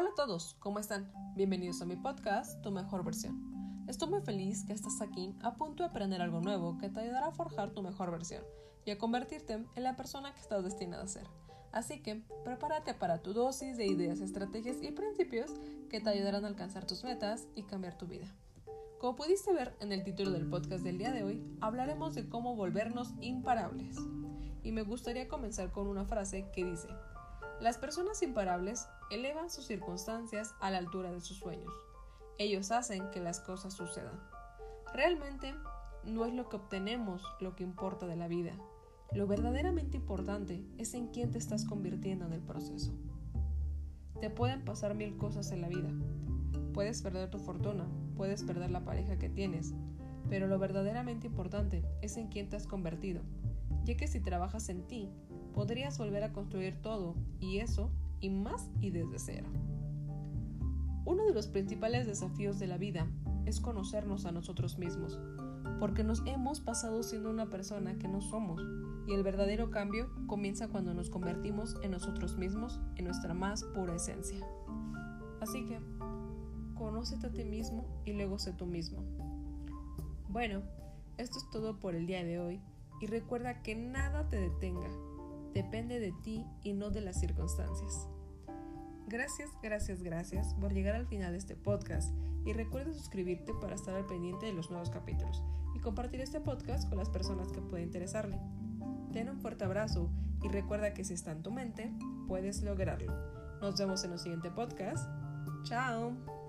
Hola a todos, ¿cómo están? Bienvenidos a mi podcast, Tu Mejor Versión. Estoy muy feliz que estás aquí a punto de aprender algo nuevo que te ayudará a forjar tu mejor versión y a convertirte en la persona que estás destinada a ser. Así que prepárate para tu dosis de ideas, estrategias y principios que te ayudarán a alcanzar tus metas y cambiar tu vida. Como pudiste ver en el título del podcast del día de hoy, hablaremos de cómo volvernos imparables. Y me gustaría comenzar con una frase que dice, las personas imparables elevan sus circunstancias a la altura de sus sueños. Ellos hacen que las cosas sucedan. Realmente no es lo que obtenemos lo que importa de la vida. Lo verdaderamente importante es en quién te estás convirtiendo en el proceso. Te pueden pasar mil cosas en la vida. Puedes perder tu fortuna, puedes perder la pareja que tienes, pero lo verdaderamente importante es en quién te has convertido, ya que si trabajas en ti, podrías volver a construir todo, y eso, y más y desde cero. Uno de los principales desafíos de la vida es conocernos a nosotros mismos, porque nos hemos pasado siendo una persona que no somos, y el verdadero cambio comienza cuando nos convertimos en nosotros mismos, en nuestra más pura esencia. Así que, conócete a ti mismo y luego sé tú mismo. Bueno, esto es todo por el día de hoy, y recuerda que nada te detenga, depende de ti y no de las circunstancias. Gracias, gracias, gracias por llegar al final de este podcast y recuerda suscribirte para estar al pendiente de los nuevos capítulos y compartir este podcast con las personas que pueda interesarle. Ten un fuerte abrazo y recuerda que si está en tu mente, puedes lograrlo. Nos vemos en el siguiente podcast. Chao.